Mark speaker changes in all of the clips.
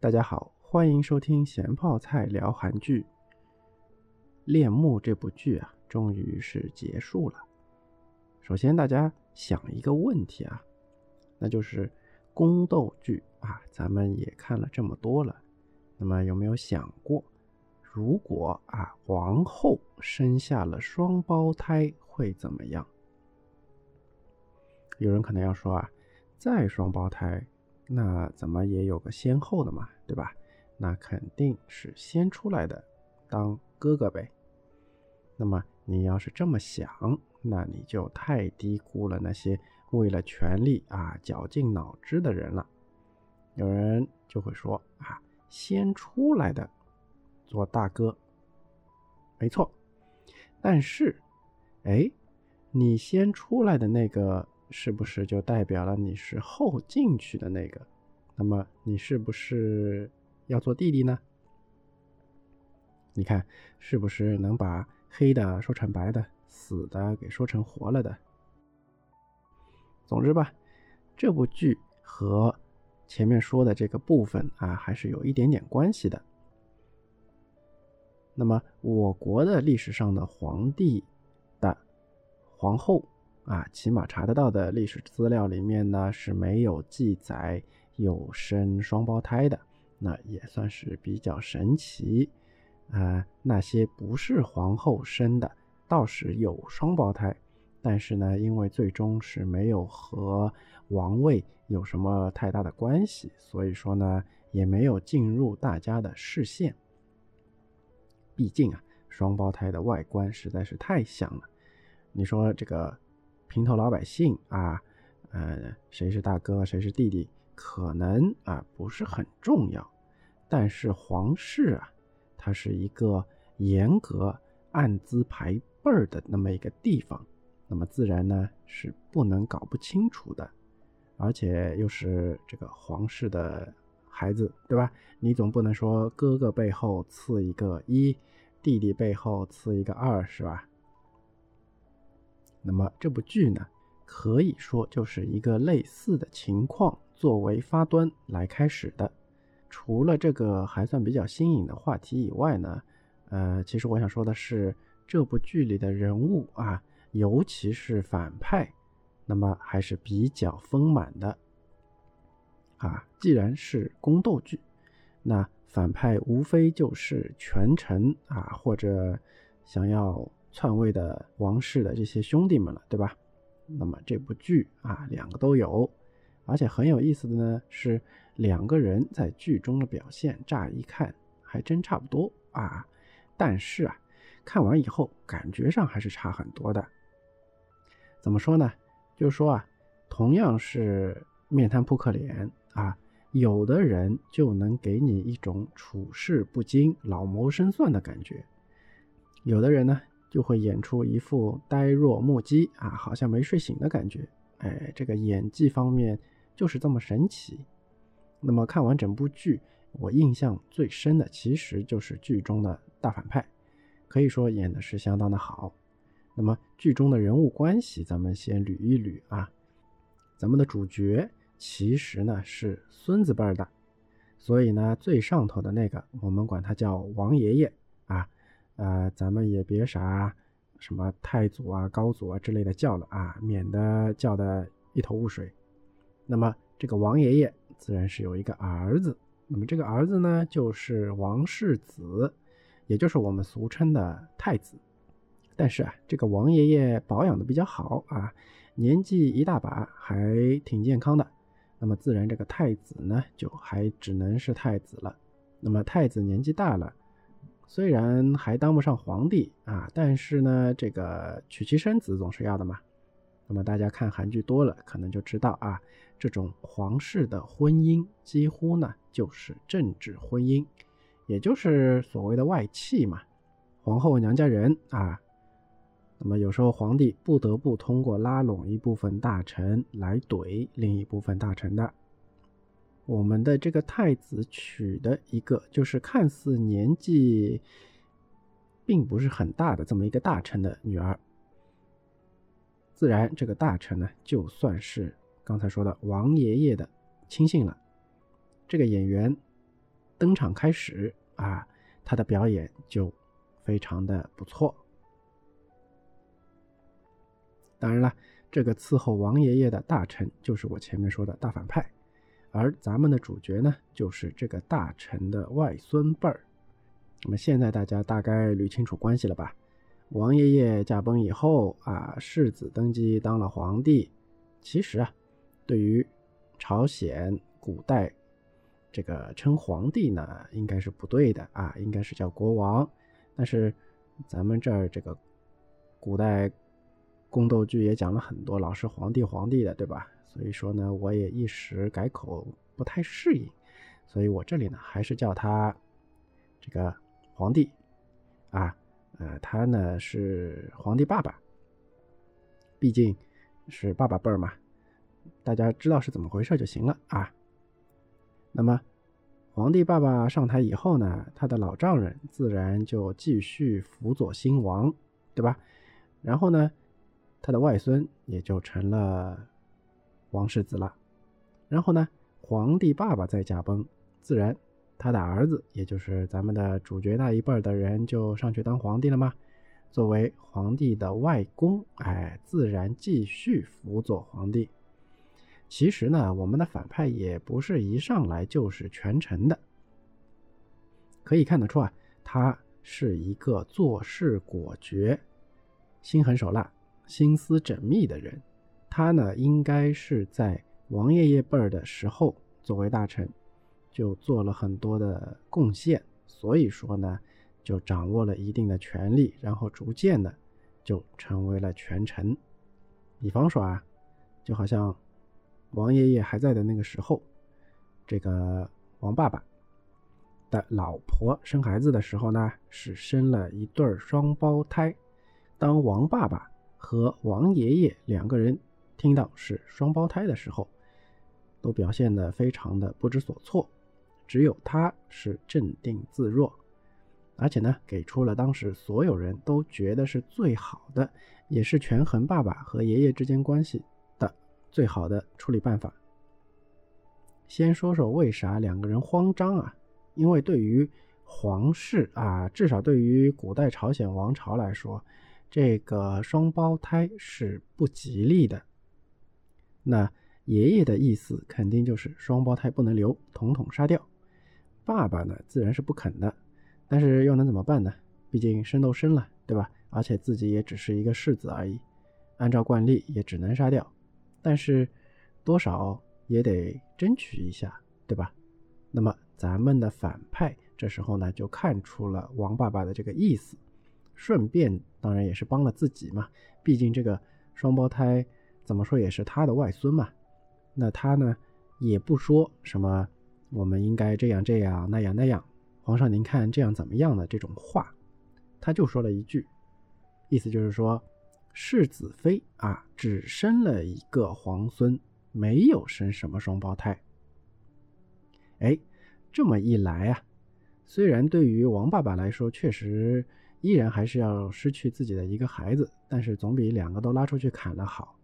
Speaker 1: 大家好，欢迎收听咸泡菜聊韩剧。《恋慕》这部剧啊，终于是结束了。首先，大家想一个问题啊，那就是宫斗剧啊，咱们也看了这么多了，那么有没有想过，如果啊皇后生下了双胞胎会怎么样？有人可能要说啊，再双胞胎。那怎么也有个先后的嘛，对吧？那肯定是先出来的当哥哥呗。那么你要是这么想，那你就太低估了那些为了权力啊绞尽脑汁的人了。有人就会说啊，先出来的做大哥，没错。但是，哎，你先出来的那个。是不是就代表了你是后进去的那个？那么你是不是要做弟弟呢？你看是不是能把黑的说成白的，死的给说成活了的？总之吧，这部剧和前面说的这个部分啊，还是有一点点关系的。那么我国的历史上的皇帝的皇后。啊，起码查得到的历史资料里面呢是没有记载有生双胞胎的，那也算是比较神奇。啊，那些不是皇后生的倒是有双胞胎，但是呢，因为最终是没有和王位有什么太大的关系，所以说呢也没有进入大家的视线。毕竟啊，双胞胎的外观实在是太像了。你说这个？平头老百姓啊，呃，谁是大哥，谁是弟弟，可能啊不是很重要。但是皇室啊，它是一个严格按资排辈儿的那么一个地方，那么自然呢是不能搞不清楚的。而且又是这个皇室的孩子，对吧？你总不能说哥哥背后刺一个一，弟弟背后刺一个二，是吧？那么这部剧呢，可以说就是一个类似的情况作为发端来开始的。除了这个还算比较新颖的话题以外呢，呃，其实我想说的是，这部剧里的人物啊，尤其是反派，那么还是比较丰满的。啊，既然是宫斗剧，那反派无非就是权臣啊，或者想要。篡位的王室的这些兄弟们了，对吧？那么这部剧啊，两个都有，而且很有意思的呢是，两个人在剧中的表现，乍一看还真差不多啊。但是啊，看完以后感觉上还是差很多的。怎么说呢？就是说啊，同样是面瘫扑克脸啊，有的人就能给你一种处事不惊、老谋深算的感觉，有的人呢。就会演出一副呆若木鸡啊，好像没睡醒的感觉。哎，这个演技方面就是这么神奇。那么看完整部剧，我印象最深的其实就是剧中的大反派，可以说演的是相当的好。那么剧中的人物关系，咱们先捋一捋啊。咱们的主角其实呢是孙子辈的，所以呢最上头的那个，我们管他叫王爷爷。呃，咱们也别啥什么太祖啊、高祖啊之类的叫了啊，免得叫的一头雾水。那么这个王爷爷自然是有一个儿子，那么这个儿子呢，就是王世子，也就是我们俗称的太子。但是啊，这个王爷爷保养的比较好啊，年纪一大把，还挺健康的。那么自然这个太子呢，就还只能是太子了。那么太子年纪大了。虽然还当不上皇帝啊，但是呢，这个娶妻生子总是要的嘛。那么大家看韩剧多了，可能就知道啊，这种皇室的婚姻几乎呢就是政治婚姻，也就是所谓的外戚嘛，皇后娘家人啊。那么有时候皇帝不得不通过拉拢一部分大臣来怼另一部分大臣的。我们的这个太子娶的一个，就是看似年纪并不是很大的这么一个大臣的女儿，自然这个大臣呢，就算是刚才说的王爷爷的亲信了。这个演员登场开始啊，他的表演就非常的不错。当然了，这个伺候王爷爷的大臣就是我前面说的大反派，而咱们的主角呢，就是这个大臣的外孙辈儿。那么现在大家大概捋清楚关系了吧？王爷爷驾崩以后啊，世子登基当了皇帝。其实啊，对于朝鲜古代这个称皇帝呢，应该是不对的啊，应该是叫国王。但是咱们这儿这个古代宫斗剧也讲了很多老是皇帝皇帝的，对吧？所以说呢，我也一时改口不太适应，所以我这里呢还是叫他这个皇帝啊。呃，他呢是皇帝爸爸，毕竟是爸爸辈儿嘛，大家知道是怎么回事就行了啊。那么，皇帝爸爸上台以后呢，他的老丈人自然就继续辅佐新王，对吧？然后呢，他的外孙也就成了王世子了。然后呢，皇帝爸爸再驾崩，自然。他的儿子，也就是咱们的主角那一辈的人，就上去当皇帝了吗？作为皇帝的外公，哎，自然继续辅佐皇帝。其实呢，我们的反派也不是一上来就是权臣的，可以看得出啊，他是一个做事果决、心狠手辣、心思缜密的人。他呢，应该是在王爷爷辈儿的时候作为大臣。就做了很多的贡献，所以说呢，就掌握了一定的权力，然后逐渐的就成为了权臣。比方说啊，就好像王爷爷还在的那个时候，这个王爸爸的老婆生孩子的时候呢，是生了一对双胞胎。当王爸爸和王爷爷两个人听到是双胞胎的时候，都表现得非常的不知所措。只有他是镇定自若，而且呢，给出了当时所有人都觉得是最好的，也是权衡爸爸和爷爷之间关系的最好的处理办法。先说说为啥两个人慌张啊？因为对于皇室啊，至少对于古代朝鲜王朝来说，这个双胞胎是不吉利的。那爷爷的意思肯定就是双胞胎不能留，统统杀掉。爸爸呢，自然是不肯的，但是又能怎么办呢？毕竟生都生了，对吧？而且自己也只是一个世子而已，按照惯例也只能杀掉。但是多少也得争取一下，对吧？那么咱们的反派这时候呢，就看出了王爸爸的这个意思，顺便当然也是帮了自己嘛。毕竟这个双胞胎怎么说也是他的外孙嘛。那他呢，也不说什么。我们应该这样这样那样那样，皇上您看这样怎么样的这种话，他就说了一句，意思就是说世子妃啊只生了一个皇孙，没有生什么双胞胎。哎，这么一来啊，虽然对于王爸爸来说确实依然还是要失去自己的一个孩子，但是总比两个都拉出去砍了好。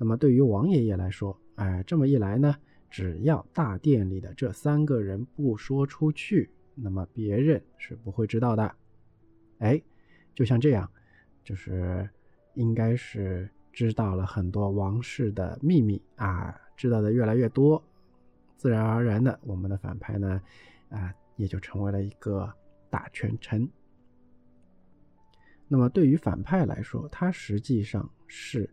Speaker 1: 那么对于王爷爷来说，哎，这么一来呢？只要大殿里的这三个人不说出去，那么别人是不会知道的。哎，就像这样，就是应该是知道了很多王室的秘密啊，知道的越来越多，自然而然的，我们的反派呢，啊，也就成为了一个大权臣。那么对于反派来说，他实际上是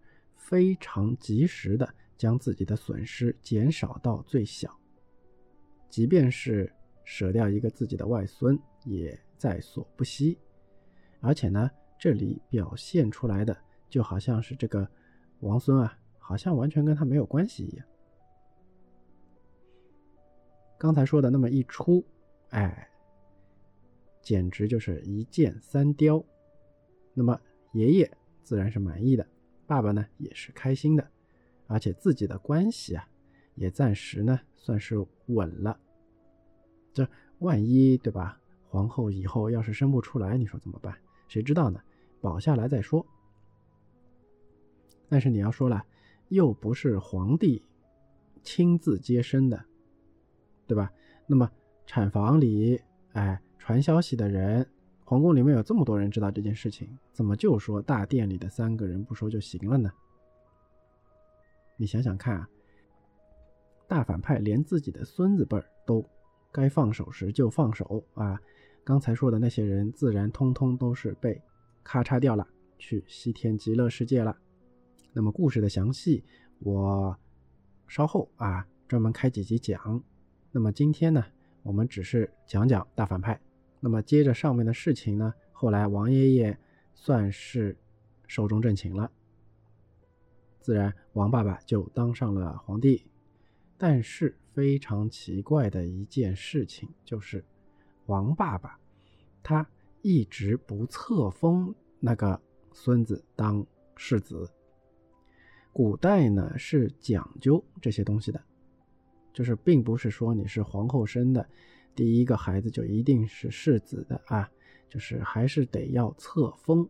Speaker 1: 非常及时的。将自己的损失减少到最小，即便是舍掉一个自己的外孙，也在所不惜。而且呢，这里表现出来的就好像是这个王孙啊，好像完全跟他没有关系一样。刚才说的那么一出，哎，简直就是一箭三雕。那么爷爷自然是满意的，爸爸呢也是开心的。而且自己的关系啊，也暂时呢算是稳了。这万一对吧？皇后以后要是生不出来，你说怎么办？谁知道呢？保下来再说。但是你要说了，又不是皇帝亲自接生的，对吧？那么产房里，哎，传消息的人，皇宫里面有这么多人知道这件事情，怎么就说大殿里的三个人不说就行了呢？你想想看啊，大反派连自己的孙子辈儿都该放手时就放手啊，刚才说的那些人自然通通都是被咔嚓掉了，去西天极乐世界了。那么故事的详细，我稍后啊专门开几集讲。那么今天呢？我们只是讲讲大反派，那么接着上面的事情呢，后来王爷爷算是寿终正寝了，自然王爸爸就当上了皇帝。但是非常奇怪的一件事情就是，王爸爸他一直不册封那个孙子当世子。古代呢是讲究这些东西的。就是并不是说你是皇后生的第一个孩子就一定是世子的啊，就是还是得要册封。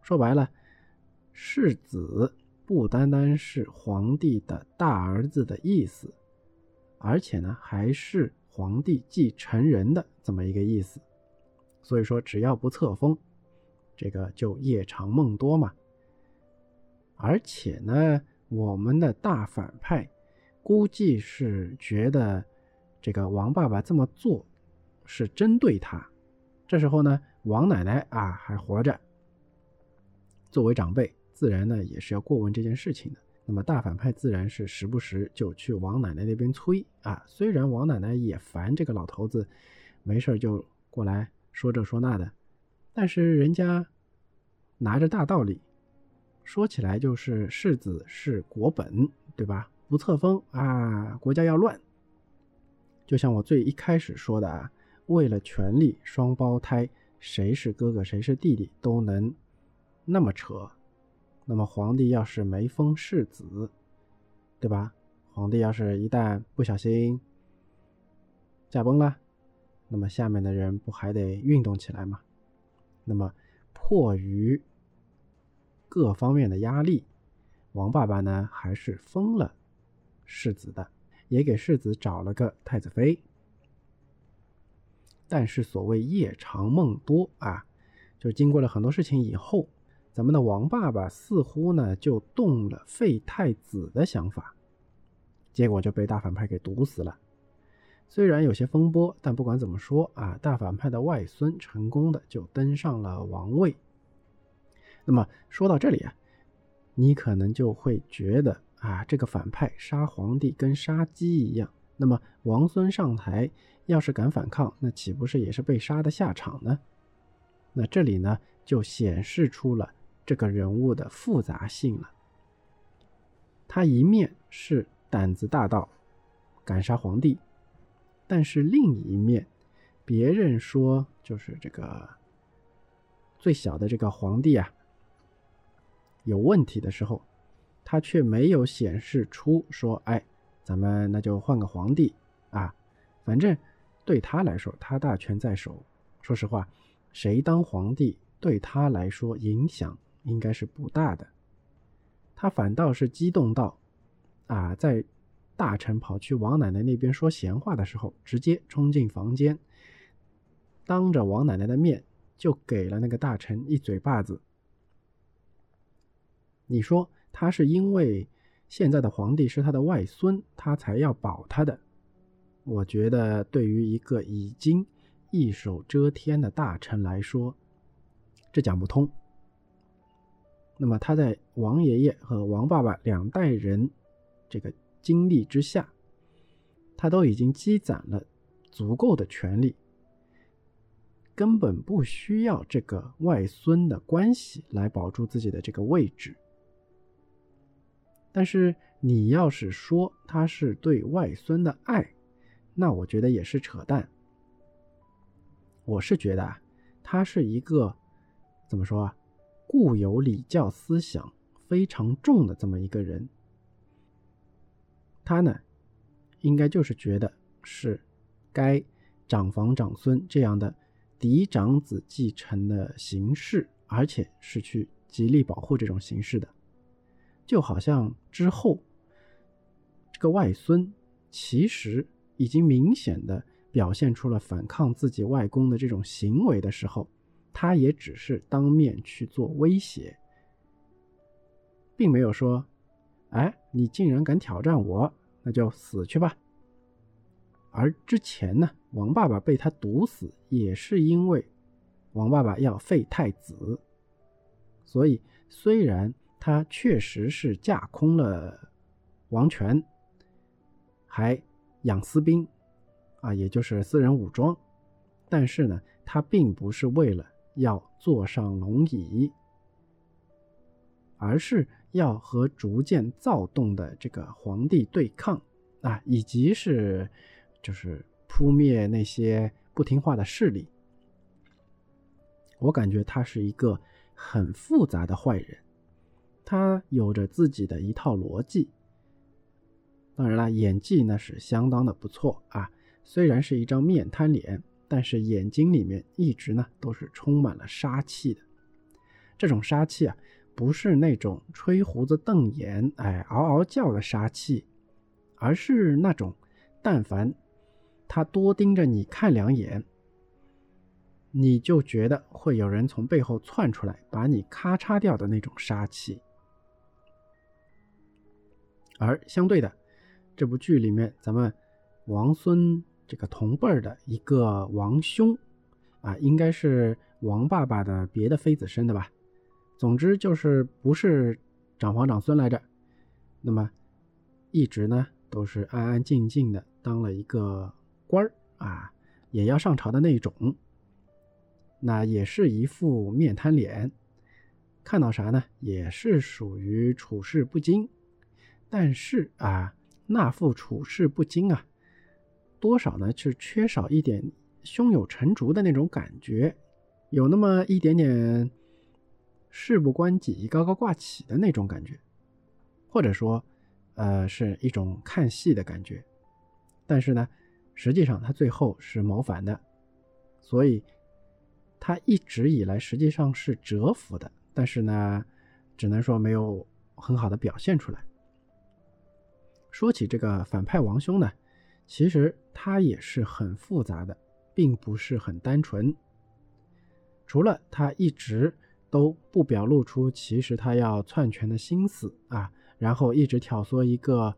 Speaker 1: 说白了，世子不单单是皇帝的大儿子的意思，而且呢还是皇帝继承人的这么一个意思。所以说，只要不册封，这个就夜长梦多嘛。而且呢，我们的大反派。估计是觉得这个王爸爸这么做是针对他。这时候呢，王奶奶啊还活着，作为长辈，自然呢也是要过问这件事情的。那么大反派自然是时不时就去王奶奶那边催啊。虽然王奶奶也烦这个老头子，没事就过来说这说那的，但是人家拿着大道理，说起来就是世子是国本，对吧？不册封啊，国家要乱。就像我最一开始说的啊，为了权力，双胞胎谁是哥哥谁是弟弟都能那么扯。那么皇帝要是没封世子，对吧？皇帝要是一旦不小心驾崩了，那么下面的人不还得运动起来吗？那么迫于各方面的压力，王爸爸呢还是封了。世子的，也给世子找了个太子妃。但是所谓夜长梦多啊，就经过了很多事情以后，咱们的王爸爸似乎呢就动了废太子的想法，结果就被大反派给毒死了。虽然有些风波，但不管怎么说啊，大反派的外孙成功的就登上了王位。那么说到这里啊，你可能就会觉得。啊，这个反派杀皇帝跟杀鸡一样。那么王孙上台，要是敢反抗，那岂不是也是被杀的下场呢？那这里呢，就显示出了这个人物的复杂性了。他一面是胆子大到敢杀皇帝，但是另一面，别人说就是这个最小的这个皇帝啊有问题的时候。他却没有显示出说：“哎，咱们那就换个皇帝啊，反正对他来说，他大权在手。说实话，谁当皇帝对他来说影响应该是不大的。他反倒是激动到，啊，在大臣跑去王奶奶那边说闲话的时候，直接冲进房间，当着王奶奶的面就给了那个大臣一嘴巴子。你说？”他是因为现在的皇帝是他的外孙，他才要保他的。我觉得对于一个已经一手遮天的大臣来说，这讲不通。那么他在王爷爷和王爸爸两代人这个经历之下，他都已经积攒了足够的权力，根本不需要这个外孙的关系来保住自己的这个位置。但是你要是说他是对外孙的爱，那我觉得也是扯淡。我是觉得啊，他是一个怎么说啊，固有礼教思想非常重的这么一个人。他呢，应该就是觉得是该长房长孙这样的嫡长子继承的形式，而且是去极力保护这种形式的。就好像之后，这个外孙其实已经明显的表现出了反抗自己外公的这种行为的时候，他也只是当面去做威胁，并没有说：“哎，你竟然敢挑战我，那就死去吧。”而之前呢，王爸爸被他毒死，也是因为王爸爸要废太子，所以虽然他确实是架空了王权，还养私兵。啊，也就是私人武装，但是呢，他并不是为了要坐上龙椅，而是要和逐渐躁动的这个皇帝对抗啊，以及是就是扑灭那些不听话的势力。我感觉他是一个很复杂的坏人，他有着自己的一套逻辑。当然了，演技那是相当的不错啊。虽然是一张面瘫脸，但是眼睛里面一直呢都是充满了杀气的。这种杀气啊，不是那种吹胡子瞪眼、哎嗷嗷叫的杀气，而是那种但凡他多盯着你看两眼，你就觉得会有人从背后窜出来把你咔嚓掉的那种杀气。而相对的，这部剧里面咱们王孙。这个同辈的一个王兄，啊，应该是王爸爸的别的妃子生的吧。总之就是不是长房长孙来着。那么一直呢都是安安静静的当了一个官儿啊，也要上朝的那种。那也是一副面瘫脸，看到啥呢也是属于处事不惊。但是啊，那副处事不惊啊。多少呢？是缺少一点胸有成竹的那种感觉，有那么一点点事不关己高高挂起的那种感觉，或者说，呃，是一种看戏的感觉。但是呢，实际上他最后是谋反的，所以他一直以来实际上是折服的。但是呢，只能说没有很好的表现出来。说起这个反派王兄呢？其实他也是很复杂的，并不是很单纯。除了他一直都不表露出其实他要篡权的心思啊，然后一直挑唆一个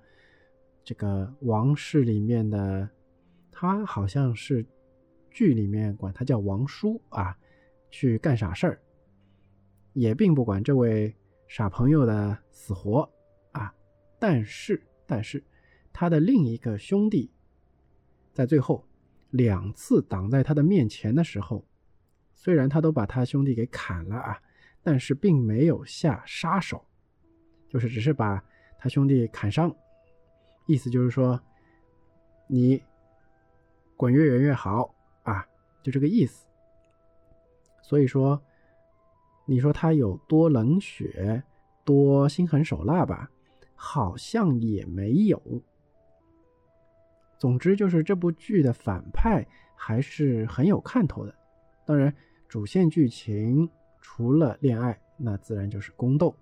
Speaker 1: 这个王室里面的，他好像是剧里面管他叫王叔啊，去干傻事儿，也并不管这位傻朋友的死活啊。但是，但是他的另一个兄弟。在最后两次挡在他的面前的时候，虽然他都把他兄弟给砍了啊，但是并没有下杀手，就是只是把他兄弟砍伤，意思就是说你滚越远越好啊，就这个意思。所以说，你说他有多冷血、多心狠手辣吧？好像也没有。总之就是这部剧的反派还是很有看头的。当然，主线剧情除了恋爱，那自然就是宫斗。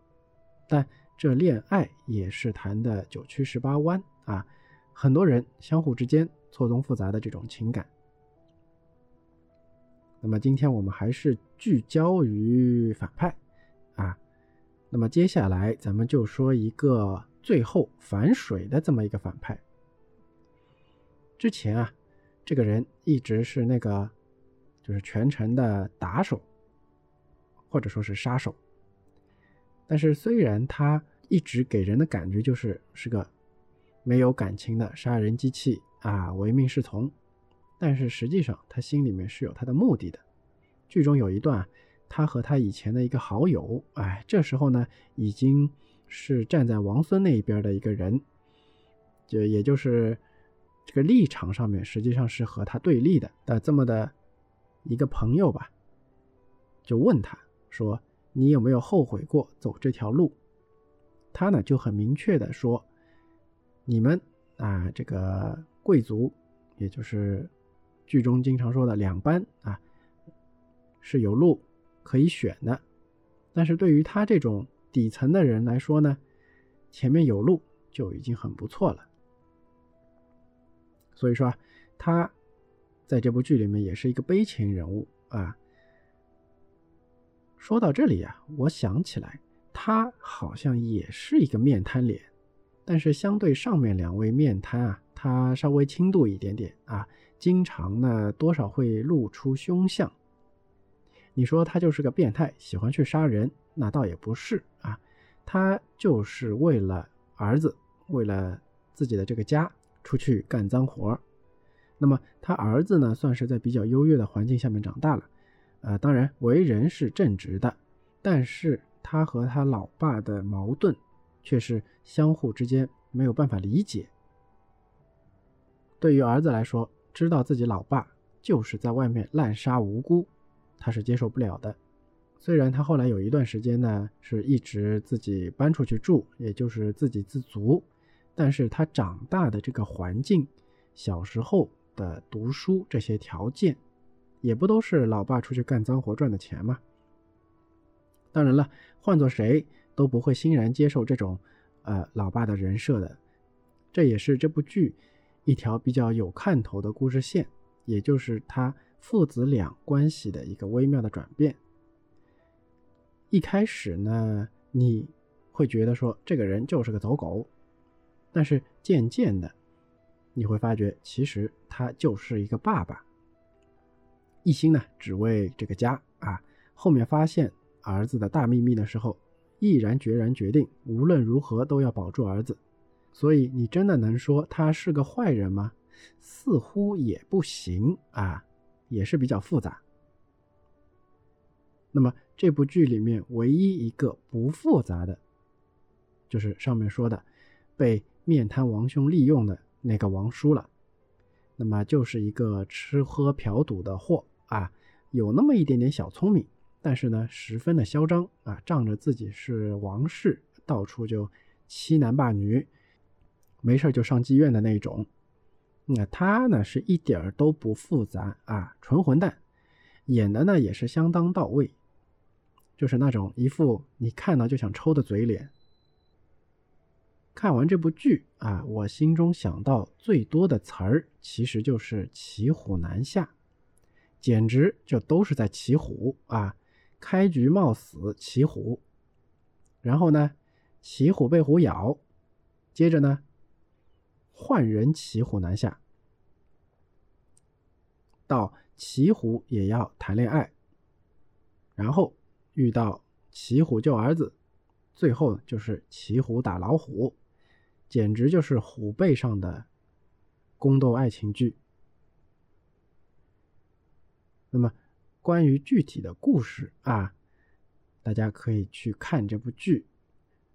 Speaker 1: 但这恋爱也是谈的九曲十八弯啊，很多人相互之间错综复杂的这种情感。那么今天我们还是聚焦于反派。那么接下来咱们就说一个最后反水的这么一个反派。之前啊，这个人一直是那个，就是全城的打手，或者说是杀手。但是虽然他一直给人的感觉就是是个没有感情的杀人机器啊，唯命是从，但是实际上他心里面是有他的目的的。剧中有一段，他和他以前的一个好友，哎，这时候呢已经是站在王孙那一边的一个人，就也就是。这个立场上面实际上是和他对立的的这么的一个朋友吧，就问他说：“你有没有后悔过走这条路？”他呢就很明确的说：“你们啊，这个贵族，也就是剧中经常说的两班啊，是有路可以选的，但是对于他这种底层的人来说呢，前面有路就已经很不错了。”所以说，他在这部剧里面也是一个悲情人物啊。说到这里啊，我想起来，他好像也是一个面瘫脸，但是相对上面两位面瘫啊，他稍微轻度一点点啊，经常呢多少会露出凶相。你说他就是个变态，喜欢去杀人，那倒也不是啊，他就是为了儿子，为了自己的这个家出去干脏活那么他儿子呢，算是在比较优越的环境下面长大了。呃，当然为人是正直的，但是他和他老爸的矛盾却是相互之间没有办法理解。对于儿子来说，知道自己老爸就是在外面滥杀无辜，他是接受不了的。虽然他后来有一段时间呢，是一直自己搬出去住，也就是自给自足，但是他长大的这个环境，小时候的读书这些条件。也不都是老爸出去干脏活赚的钱吗？当然了，换做谁都不会欣然接受这种，呃，老爸的人设的。这也是这部剧一条比较有看头的故事线，也就是他父子俩关系的一个微妙的转变。一开始呢，你会觉得说这个人就是个走狗，但是渐渐的，你会发觉其实他就是一个爸爸。一心呢，只为这个家啊。后面发现儿子的大秘密的时候，毅然决然决定，无论如何都要保住儿子。所以你真的能说他是个坏人吗？似乎也不行啊，也是比较复杂。那么这部剧里面唯一一个不复杂的，就是上面说的被面瘫王兄利用的那个王叔了。那么就是一个吃喝嫖赌的货。啊，有那么一点点小聪明，但是呢，十分的嚣张啊，仗着自己是王室，到处就欺男霸女，没事就上妓院的那种。那他呢，是一点儿都不复杂啊，纯混蛋，演的呢也是相当到位，就是那种一副你看到就想抽的嘴脸。看完这部剧啊，我心中想到最多的词儿，其实就是骑虎难下。简直就都是在骑虎啊！开局冒死骑虎，然后呢，骑虎被虎咬，接着呢，换人骑虎难下，到骑虎也要谈恋爱，然后遇到骑虎救儿子，最后就是骑虎打老虎，简直就是虎背上的宫斗爱情剧。那么，关于具体的故事啊，大家可以去看这部剧。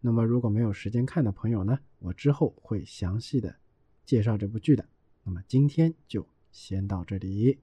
Speaker 1: 那么，如果没有时间看的朋友呢，我之后会详细的介绍这部剧的。那么，今天就先到这里。